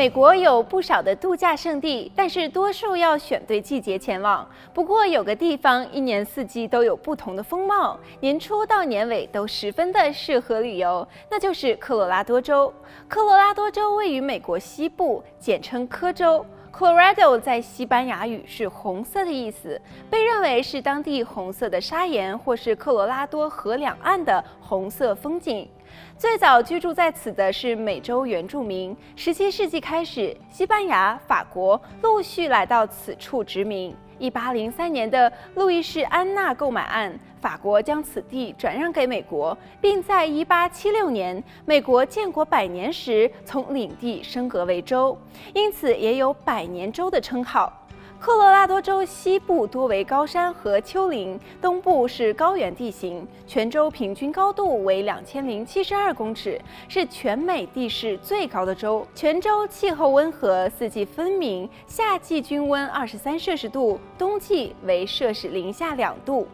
美国有不少的度假胜地，但是多数要选对季节前往。不过有个地方一年四季都有不同的风貌，年初到年尾都十分的适合旅游，那就是科罗拉多州。科罗拉多州位于美国西部，简称科州。Colorado 在西班牙语是红色的意思，被认为是当地红色的砂岩或是科罗拉多河两岸的红色风景。最早居住在此的是美洲原住民。十七世纪开始，西班牙、法国陆续来到此处殖民。一八零三年的路易士安那购买案，法国将此地转让给美国，并在一八七六年美国建国百年时从领地升格为州，因此也有百年州的称号。科罗拉多州西部多为高山和丘陵，东部是高原地形。全州平均高度为两千零七十二公尺，是全美地势最高的州。全州气候温和，四季分明，夏季均温二十三摄氏度，冬季为摄氏零下两度。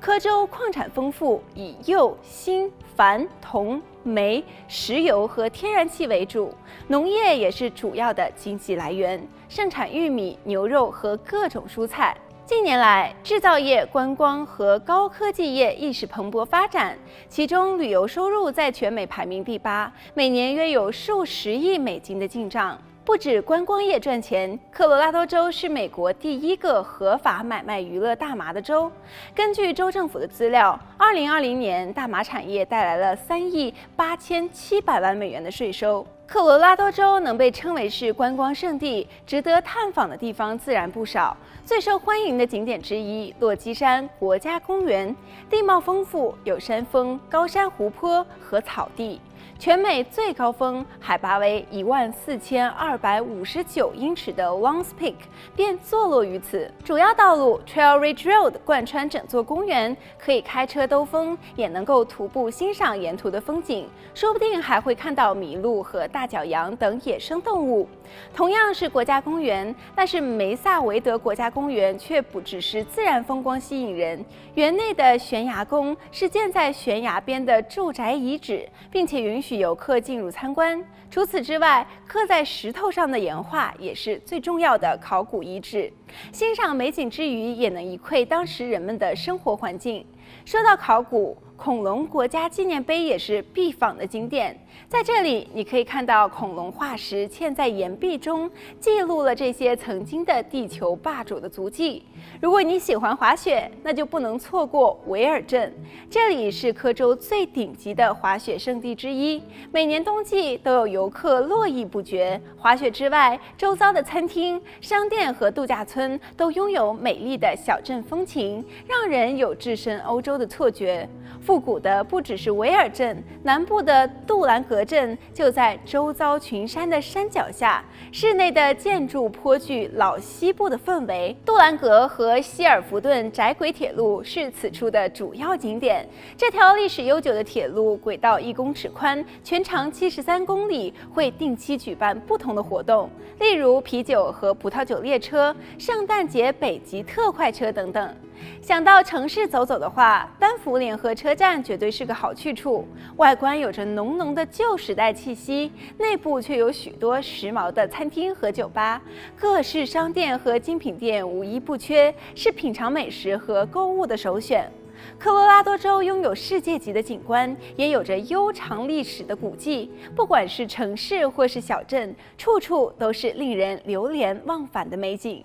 科州矿产丰富，以铀、锌、鈩、铜、煤、石油和天然气为主，农业也是主要的经济来源，盛产玉米、牛肉和各种蔬菜。近年来，制造业、观光和高科技业亦是蓬勃发展，其中旅游收入在全美排名第八，每年约有数十亿美金的进账。不止观光业赚钱，科罗拉多州是美国第一个合法买卖娱乐大麻的州。根据州政府的资料，二零二零年大麻产业带来了三亿八千七百万美元的税收。科罗拉多州能被称为是观光胜地，值得探访的地方自然不少。最受欢迎的景点之一，落基山国家公园，地貌丰富，有山峰、高山、湖泊和草地。全美最高峰海拔为一万四千二百五十九英尺的 Longs Peak 便坐落于此。主要道路 Trail Ridge Road 贯穿整座公园，可以开车兜风，也能够徒步欣赏沿途的风景，说不定还会看到麋鹿和大角羊等野生动物。同样是国家公园，但是梅萨维德国家公园却不只是自然风光吸引人，园内的悬崖宫是建在悬崖边的住宅遗址，并且允许。游客进入参观。除此之外，刻在石头上的岩画也是最重要的考古遗址。欣赏美景之余，也能一窥当时人们的生活环境。说到考古，恐龙国家纪念碑也是必访的景点。在这里，你可以看到恐龙化石嵌在岩壁中，记录了这些曾经的地球霸主的足迹。如果你喜欢滑雪，那就不能错过维尔镇。这里是科州最顶级的滑雪胜地之一，每年冬季都有游客络绎不绝。滑雪之外，周遭的餐厅、商店和度假村都拥有美丽的小镇风情，让人有置身欧洲的错觉。复古的不只是维尔镇，南部的杜兰格镇就在周遭群山的山脚下。市内的建筑颇具老西部的氛围。杜兰格和希尔弗顿窄轨铁路是此处的主要景点。这条历史悠久的铁路轨道一公尺宽，全长七十三公里，会定期举办不同的活动，例如啤酒和葡萄酒列车、圣诞节北极特快车等等。想到城市走走的话，丹佛联合车站绝对是个好去处。外观有着浓浓的旧时代气息，内部却有许多时髦的餐厅和酒吧，各式商店和精品店无一不缺，是品尝美食和购物的首选。科罗拉多州拥有世界级的景观，也有着悠长历史的古迹。不管是城市或是小镇，处处都是令人流连忘返的美景。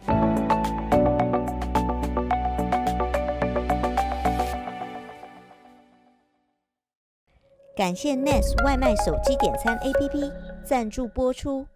感谢 Nest 外卖手机点餐 APP 赞助播出。